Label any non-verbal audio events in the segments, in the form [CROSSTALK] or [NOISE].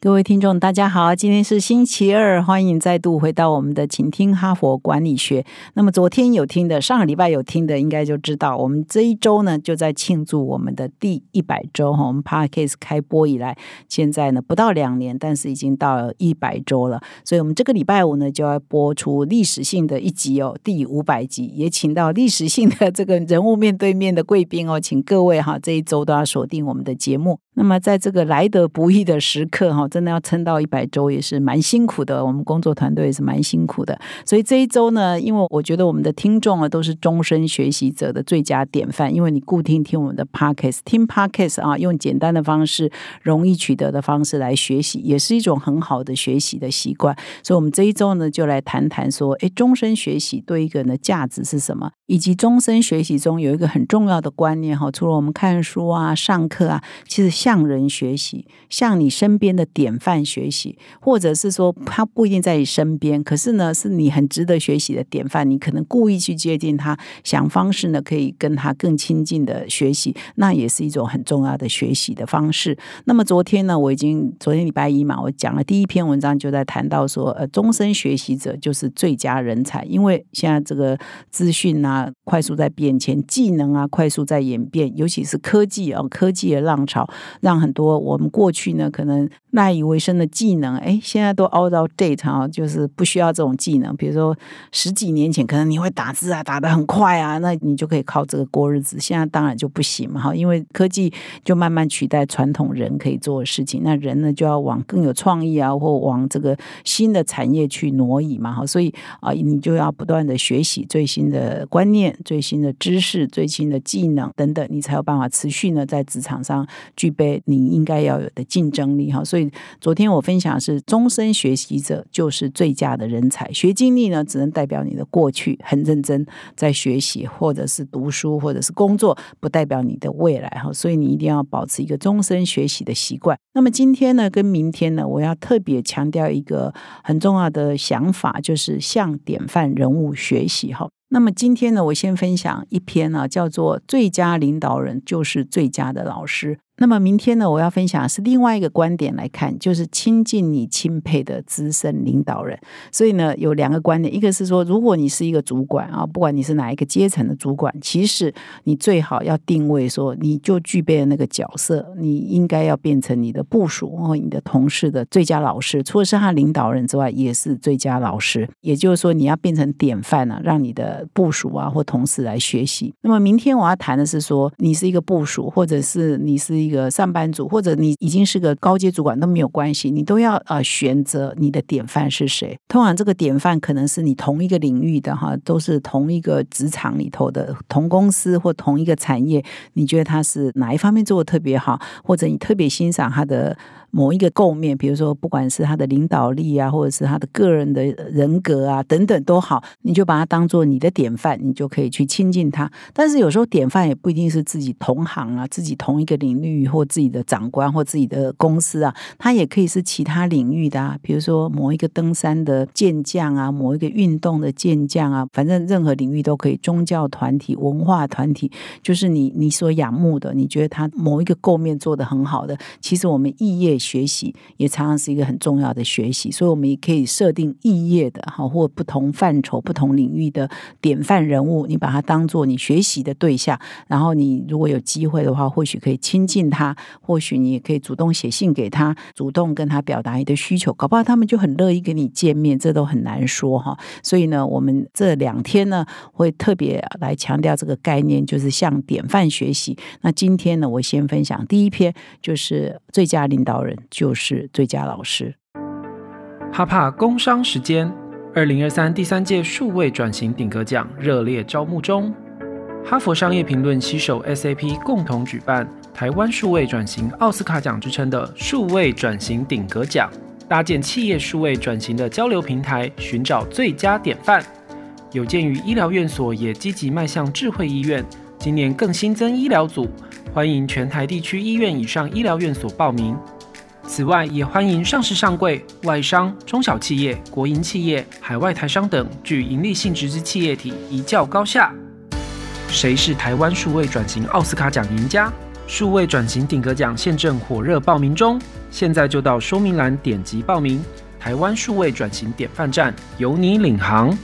各位听众，大家好，今天是星期二，欢迎再度回到我们的《请听哈佛管理学》。那么昨天有听的，上个礼拜有听的，应该就知道，我们这一周呢就在庆祝我们的第一百周哈。我们 Podcast 开播以来，现在呢不到两年，但是已经到了一百周了。所以，我们这个礼拜五呢就要播出历史性的一集哦，第五百集，也请到历史性的这个人物面对面的贵宾哦，请各位哈这一周都要锁定我们的节目。那么，在这个来得不易的时刻哈，真的要撑到一百周也是蛮辛苦的。我们工作团队也是蛮辛苦的。所以这一周呢，因为我觉得我们的听众啊都是终身学习者的最佳典范。因为你固定听我们的 podcast，听 podcast 啊，用简单的方式、容易取得的方式来学习，也是一种很好的学习的习惯。所以，我们这一周呢，就来谈谈说，哎，终身学习对一个人的价值是什么，以及终身学习中有一个很重要的观念哈。除了我们看书啊、上课啊，其实向人学习，向你身边的典范学习，或者是说他不一定在你身边，可是呢，是你很值得学习的典范。你可能故意去接近他，想方式呢可以跟他更亲近的学习，那也是一种很重要的学习的方式。那么昨天呢，我已经昨天礼拜一嘛，我讲了第一篇文章，就在谈到说，呃，终身学习者就是最佳人才，因为现在这个资讯啊快速在变迁，技能啊快速在演变，尤其是科技啊科技的浪潮，让很多我们过去呢，可能赖以为生的技能，哎，现在都 out of date 啊，就是不需要这种技能。比如说十几年前，可能你会打字啊，打得很快啊，那你就可以靠这个过日子。现在当然就不行嘛，哈，因为科技就慢慢取代传统人可以做的事情，那人呢就要往更有创意啊，或往这个新的产业去挪移嘛，哈，所以啊，你就要不断的学习最新的观念、最新的知识、最新的技能等等，你才有办法持续呢在职场上具备你。应该要有的竞争力哈，所以昨天我分享是终身学习者就是最佳的人才。学经历呢，只能代表你的过去很认真在学习，或者是读书，或者是工作，不代表你的未来哈。所以你一定要保持一个终身学习的习惯。那么今天呢，跟明天呢，我要特别强调一个很重要的想法，就是向典范人物学习哈。那么今天呢，我先分享一篇呢，叫做《最佳领导人就是最佳的老师》。那么明天呢，我要分享是另外一个观点来看，就是亲近你钦佩的资深领导人。所以呢，有两个观点，一个是说，如果你是一个主管啊，不管你是哪一个阶层的主管，其实你最好要定位说，你就具备了那个角色，你应该要变成你的部属或你的同事的最佳老师，除了是他领导人之外，也是最佳老师。也就是说，你要变成典范啊，让你的部属啊或同事来学习。那么明天我要谈的是说，你是一个部属，或者是你是。一个上班族，或者你已经是个高阶主管都没有关系，你都要呃选择你的典范是谁。通常这个典范可能是你同一个领域的哈，都是同一个职场里头的同公司或同一个产业，你觉得他是哪一方面做的特别好，或者你特别欣赏他的。某一个构面，比如说不管是他的领导力啊，或者是他的个人的人格啊等等都好，你就把他当做你的典范，你就可以去亲近他。但是有时候典范也不一定是自己同行啊，自己同一个领域或自己的长官或自己的公司啊，他也可以是其他领域的啊，比如说某一个登山的健将啊，某一个运动的健将啊，反正任何领域都可以。宗教团体、文化团体，就是你你所仰慕的，你觉得他某一个构面做得很好的，其实我们异业。学习也常常是一个很重要的学习，所以我们也可以设定异业的哈，或不同范畴、不同领域的典范人物，你把他当做你学习的对象，然后你如果有机会的话，或许可以亲近他，或许你也可以主动写信给他，主动跟他表达你的需求，搞不好他们就很乐意跟你见面，这都很难说哈。所以呢，我们这两天呢会特别来强调这个概念，就是向典范学习。那今天呢，我先分享第一篇，就是最佳领导人。就是最佳老师。哈帕工商时间，二零二三第三届数位转型顶格奖热烈招募中。哈佛商业评论携手 SAP 共同举办台湾数位转型奥斯卡奖之称的数位转型顶格奖，搭建企业数位转型的交流平台，寻找最佳典范。有鉴于医疗院所也积极迈向智慧医院。今年更新增医疗组，欢迎全台地区医院以上医疗院所报名。此外，也欢迎上市上柜、外商、中小企业、国营企业、海外台商等具盈利性质之企业体一较高下。谁是台湾数位转型奥斯卡奖赢家？数位转型顶格奖现正火热报名中，现在就到说明栏点击报名。台湾数位转型典范站，由你领航。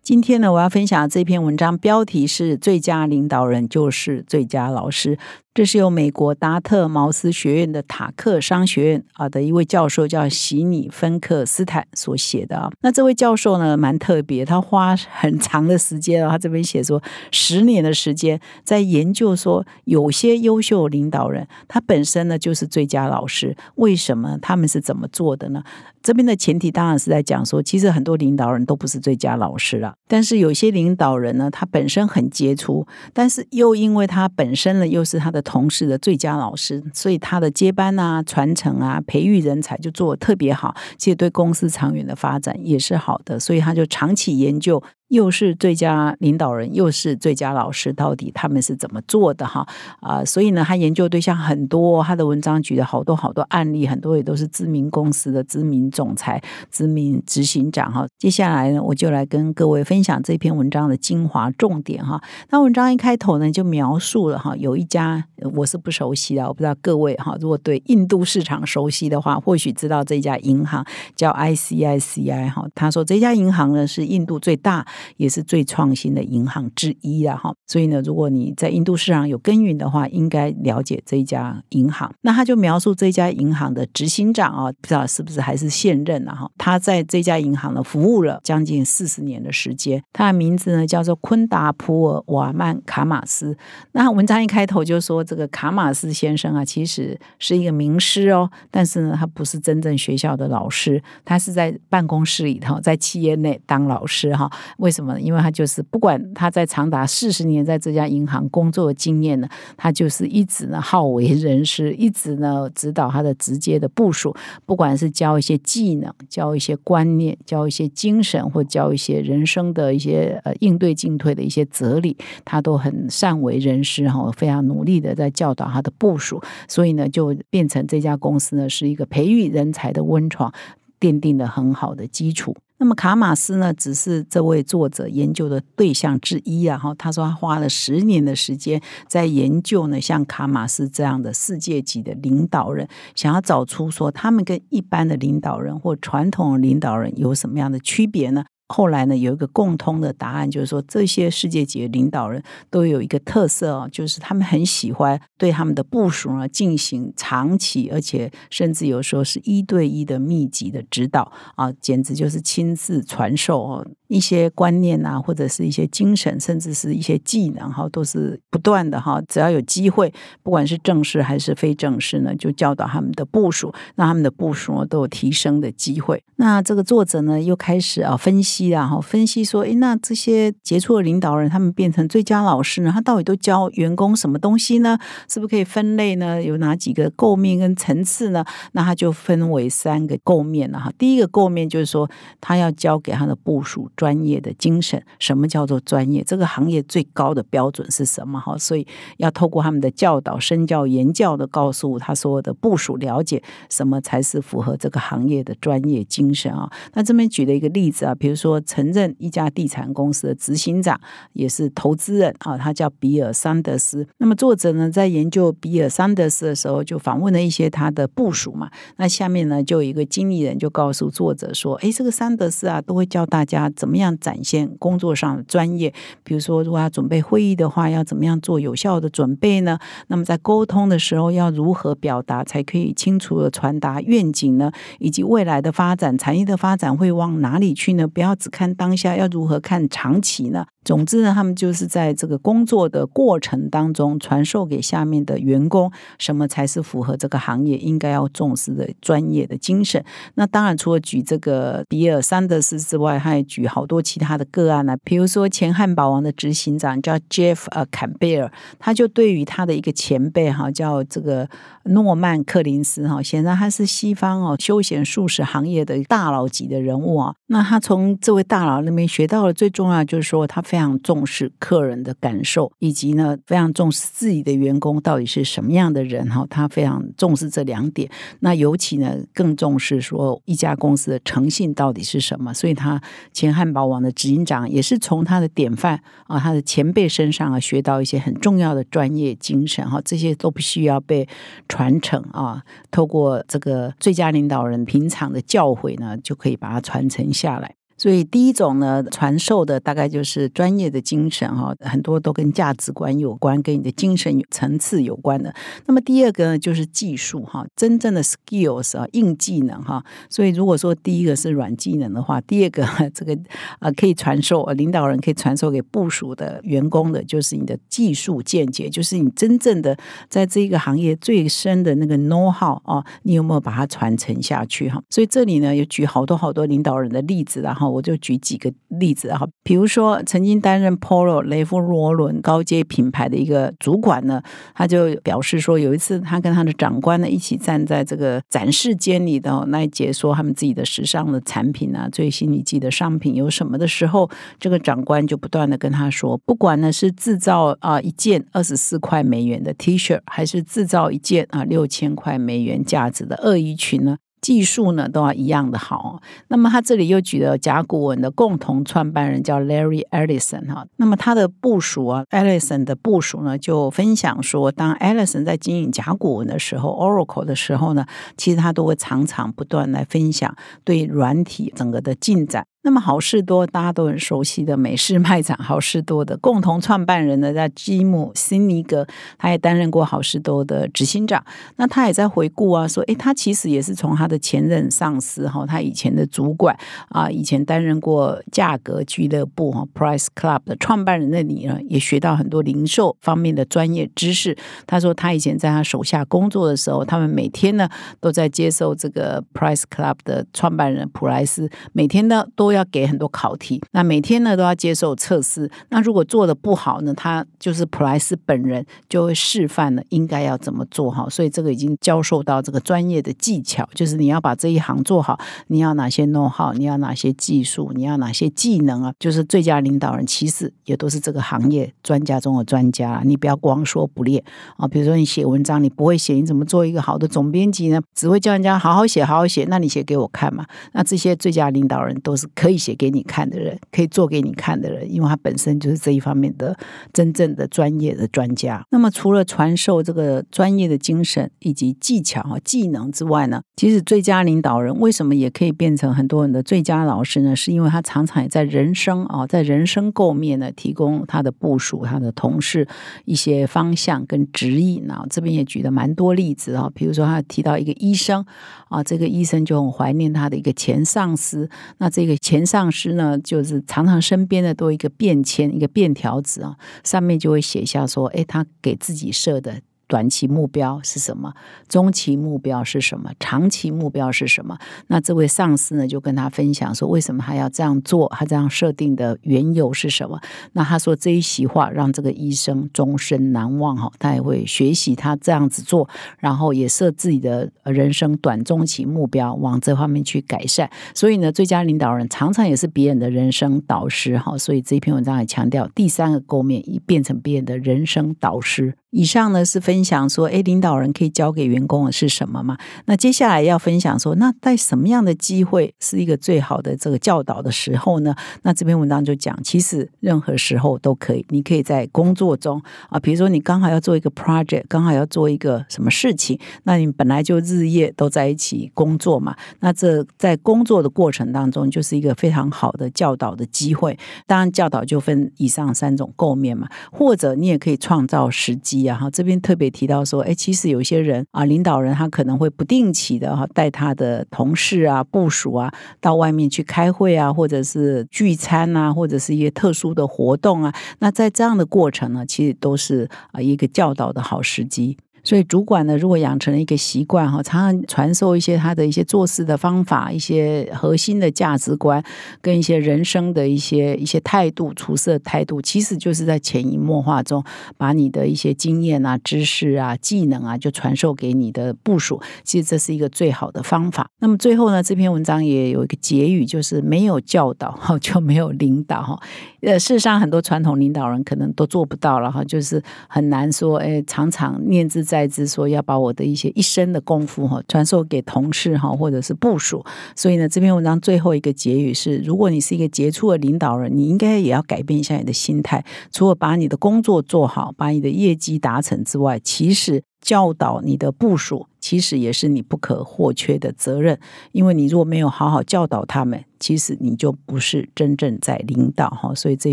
今天呢，我要分享这篇文章，标题是“最佳领导人就是最佳老师”。这是由美国达特茅斯学院的塔克商学院啊的一位教授叫席尼芬克斯坦所写的啊。那这位教授呢，蛮特别，他花很长的时间啊，他这边写说十年的时间在研究说，有些优秀领导人他本身呢就是最佳老师，为什么他们是怎么做的呢？这边的前提当然是在讲说，其实很多领导人都不是最佳老师了，但是有些领导人呢，他本身很杰出，但是又因为他本身呢又是他的。同事的最佳老师，所以他的接班啊、传承啊、培育人才就做的特别好，其实对公司长远的发展也是好的，所以他就长期研究。又是最佳领导人，又是最佳老师，到底他们是怎么做的哈？啊，所以呢，他研究对象很多，他的文章举了好多好多案例，很多也都是知名公司的知名总裁、知名执行长哈。接下来呢，我就来跟各位分享这篇文章的精华重点哈。那文章一开头呢，就描述了哈，有一家我是不熟悉的，我不知道各位哈，如果对印度市场熟悉的话，或许知道这家银行叫 ICICI 哈。他说这家银行呢是印度最大。也是最创新的银行之一了哈，所以呢，如果你在印度市场有耕耘的话，应该了解这一家银行。那他就描述这家银行的执行长啊，不知道是不是还是现任了哈。他在这家银行呢服务了将近四十年的时间。他的名字呢叫做昆达普尔瓦曼卡马斯。那文章一开头就说，这个卡马斯先生啊，其实是一个名师哦，但是呢，他不是真正学校的老师，他是在办公室里头，在企业内当老师哈。为为什么？因为他就是不管他在长达四十年在这家银行工作的经验呢，他就是一直呢好为人师，一直呢指导他的直接的部署，不管是教一些技能、教一些观念、教一些精神，或教一些人生的一些呃应对进退的一些哲理，他都很善为人师哈，非常努力的在教导他的部署，所以呢，就变成这家公司呢是一个培育人才的温床，奠定了很好的基础。那么卡马斯呢，只是这位作者研究的对象之一啊。哈，他说他花了十年的时间在研究呢，像卡马斯这样的世界级的领导人，想要找出说他们跟一般的领导人或传统领导人有什么样的区别呢？后来呢，有一个共通的答案，就是说这些世界级的领导人都有一个特色哦，就是他们很喜欢对他们的部署呢进行长期，而且甚至有时候是一对一的密集的指导啊，简直就是亲自传授哦。一些观念啊，或者是一些精神，甚至是一些技能哈，都是不断的哈。只要有机会，不管是正式还是非正式呢，就教导他们的部署，让他们的部署呢都有提升的机会。那这个作者呢，又开始啊分析啊，哈，分析说，诶，那这些杰出的领导人，他们变成最佳老师呢，他到底都教员工什么东西呢？是不是可以分类呢？有哪几个构面跟层次呢？那他就分为三个构面了哈。第一个构面就是说，他要教给他的部署。专业的精神，什么叫做专业？这个行业最高的标准是什么？哈，所以要透过他们的教导、身教、言教的告诉他所有的部署，了解什么才是符合这个行业的专业精神啊。那这边举了一个例子啊，比如说说曾任一家地产公司的执行长，也是投资人啊，他叫比尔桑德斯。那么作者呢，在研究比尔桑德斯的时候，就访问了一些他的部署嘛。那下面呢，就有一个经理人就告诉作者说：“哎，这个桑德斯啊，都会教大家。”怎么样展现工作上的专业？比如说，如果要准备会议的话，要怎么样做有效的准备呢？那么在沟通的时候，要如何表达才可以清楚的传达愿景呢？以及未来的发展，产业的发展会往哪里去呢？不要只看当下，要如何看长期呢？总之呢，他们就是在这个工作的过程当中传授给下面的员工，什么才是符合这个行业应该要重视的专业的精神。那当然，除了举这个比尔·桑德斯之外，他也举好多其他的个案呢。比如说，前汉堡王的执行长叫 Jeff 呃坎贝尔，他就对于他的一个前辈哈，叫这个诺曼·克林斯哈，显然他是西方哦休闲素食行业的大佬级的人物啊。那他从这位大佬那边学到了最重要，就是说他非非常重视客人的感受，以及呢非常重视自己的员工到底是什么样的人哈。他非常重视这两点。那尤其呢更重视说一家公司的诚信到底是什么。所以他前汉堡王的执行长也是从他的典范啊，他的前辈身上啊学到一些很重要的专业精神哈。这些都必须要被传承啊，透过这个最佳领导人平常的教诲呢，就可以把它传承下来。所以第一种呢，传授的大概就是专业的精神哈，很多都跟价值观有关，跟你的精神层次有关的。那么第二个呢，就是技术哈，真正的 skills 啊，硬技能哈。所以如果说第一个是软技能的话，第二个 [LAUGHS] 这个啊可以传授领导人可以传授给部署的员工的，就是你的技术见解，就是你真正的在这个行业最深的那个 know how 啊，你有没有把它传承下去哈？所以这里呢，有举好多好多领导人的例子，然后。我就举几个例子哈，比如说曾经担任 Polo 雷夫罗伦高阶品牌的一个主管呢，他就表示说，有一次他跟他的长官呢一起站在这个展示间里的那一节，说他们自己的时尚的产品啊，最新一季的商品有什么的时候，这个长官就不断的跟他说，不管呢是制造啊一件二十四块美元的 T 恤，还是制造一件啊六千块美元价值的鳄鱼裙呢？技术呢都要一样的好。那么他这里又举了甲骨文的共同创办人叫 Larry Ellison 哈。那么他的部署啊，Ellison 的部署呢就分享说，当 Ellison 在经营甲骨文的时候，Oracle 的时候呢，其实他都会常常不断来分享对软体整个的进展。那么好事多大家都很熟悉的美式卖场好事多的共同创办人呢，在吉姆·辛尼格，他也担任过好事多的执行长。那他也在回顾啊，说，诶，他其实也是从他的前任上司哈，他以前的主管啊，以前担任过价格俱乐部哈 （Price Club） 的创办人那里呢，也学到很多零售方面的专业知识。他说，他以前在他手下工作的时候，他们每天呢都在接受这个 Price Club 的创办人普莱斯，每天呢都要。要给很多考题，那每天呢都要接受测试。那如果做的不好呢，他就是普莱斯本人就会示范了应该要怎么做哈。所以这个已经教授到这个专业的技巧，就是你要把这一行做好，你要哪些弄好你要哪些技术，你要哪些技能啊？就是最佳领导人其实也都是这个行业专家中的专家。你不要光说不练啊。比如说你写文章你不会写，你怎么做一个好的总编辑呢？只会叫人家好好写，好好写，那你写给我看嘛？那这些最佳领导人都是可。以写给你看的人，可以做给你看的人，因为他本身就是这一方面的真正的专业的专家。那么，除了传授这个专业的精神以及技巧和技能之外呢，其实最佳领导人为什么也可以变成很多人的最佳老师呢？是因为他常常也在人生啊，在人生构面呢，提供他的部署、他的同事一些方向跟指引啊。这边也举了蛮多例子啊，比如说他提到一个医生啊，这个医生就很怀念他的一个前上司，那这个前。上司呢，就是常常身边的多一个便签，一个便条纸啊，上面就会写下说，哎，他给自己设的。短期目标是什么？中期目标是什么？长期目标是什么？那这位上司呢，就跟他分享说，为什么他要这样做？他这样设定的缘由是什么？那他说这一席话让这个医生终身难忘哈，他也会学习他这样子做，然后也设自己的人生短中期目标，往这方面去改善。所以呢，最佳领导人常常也是别人的人生导师哈。所以这篇文章也强调第三个构面，已变成别人的人生导师。以上呢是分享说，哎，领导人可以教给员工的是什么嘛？那接下来要分享说，那在什么样的机会是一个最好的这个教导的时候呢？那这篇文章就讲，其实任何时候都可以，你可以在工作中啊，比如说你刚好要做一个 project，刚好要做一个什么事情，那你本来就日夜都在一起工作嘛，那这在工作的过程当中，就是一个非常好的教导的机会。当然，教导就分以上三种构面嘛，或者你也可以创造时机。啊，这边特别提到说，哎，其实有些人啊，领导人他可能会不定期的哈带他的同事啊、部署啊到外面去开会啊，或者是聚餐啊，或者是一些特殊的活动啊。那在这样的过程呢，其实都是啊一个教导的好时机。所以主管呢，如果养成了一个习惯哈，常常传授一些他的一些做事的方法、一些核心的价值观，跟一些人生的一些一些态度、处事的态度，其实就是在潜移默化中，把你的一些经验啊、知识啊、技能啊，就传授给你的部署。其实这是一个最好的方法。那么最后呢，这篇文章也有一个结语，就是没有教导 [LAUGHS] 哈，就没有领导哈。呃，事实上很多传统领导人可能都做不到了哈，就是很难说，哎，常常念之。在之说要把我的一些一生的功夫哈传授给同事哈或者是部署，所以呢这篇文章最后一个结语是：如果你是一个杰出的领导人，你应该也要改变一下你的心态，除了把你的工作做好，把你的业绩达成之外，其实教导你的部署，其实也是你不可或缺的责任，因为你如果没有好好教导他们。其实你就不是真正在领导哈，所以这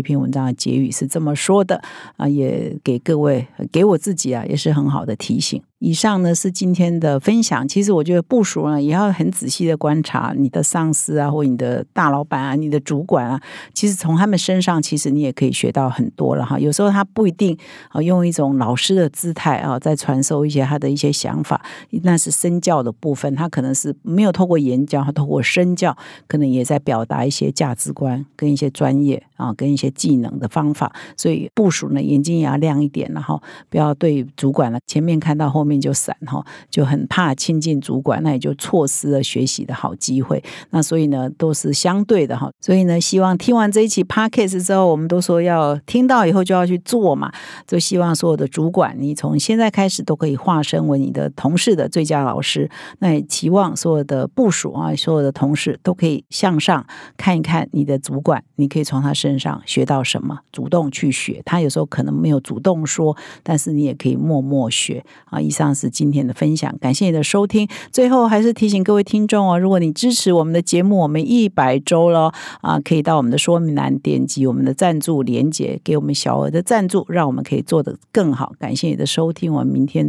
篇文章的结语是这么说的啊，也给各位给我自己啊，也是很好的提醒。以上呢是今天的分享。其实我觉得部署呢也要很仔细的观察你的上司啊，或你的大老板啊，你的主管啊，其实从他们身上，其实你也可以学到很多了哈。有时候他不一定啊用一种老师的姿态啊，在传授一些他的一些想法，那是身教的部分，他可能是没有透过言教，他透过身教，可能也在。表达一些价值观跟一些专业啊，跟一些技能的方法，所以部署呢眼睛也要亮一点，然后不要对主管呢前面看到后面就闪哈，就很怕亲近主管，那也就错失了学习的好机会。那所以呢都是相对的哈，所以呢希望听完这一期 podcast 之后，我们都说要听到以后就要去做嘛，就希望所有的主管，你从现在开始都可以可以化身为你的同事的最佳老师。那也期望所有的部署啊，所有的同事都可以向。上看一看你的主管，你可以从他身上学到什么，主动去学。他有时候可能没有主动说，但是你也可以默默学啊。以上是今天的分享，感谢你的收听。最后还是提醒各位听众哦，如果你支持我们的节目，我们一百周了啊，可以到我们的说明栏点击我们的赞助连接，给我们小额的赞助，让我们可以做得更好。感谢你的收听，我们明天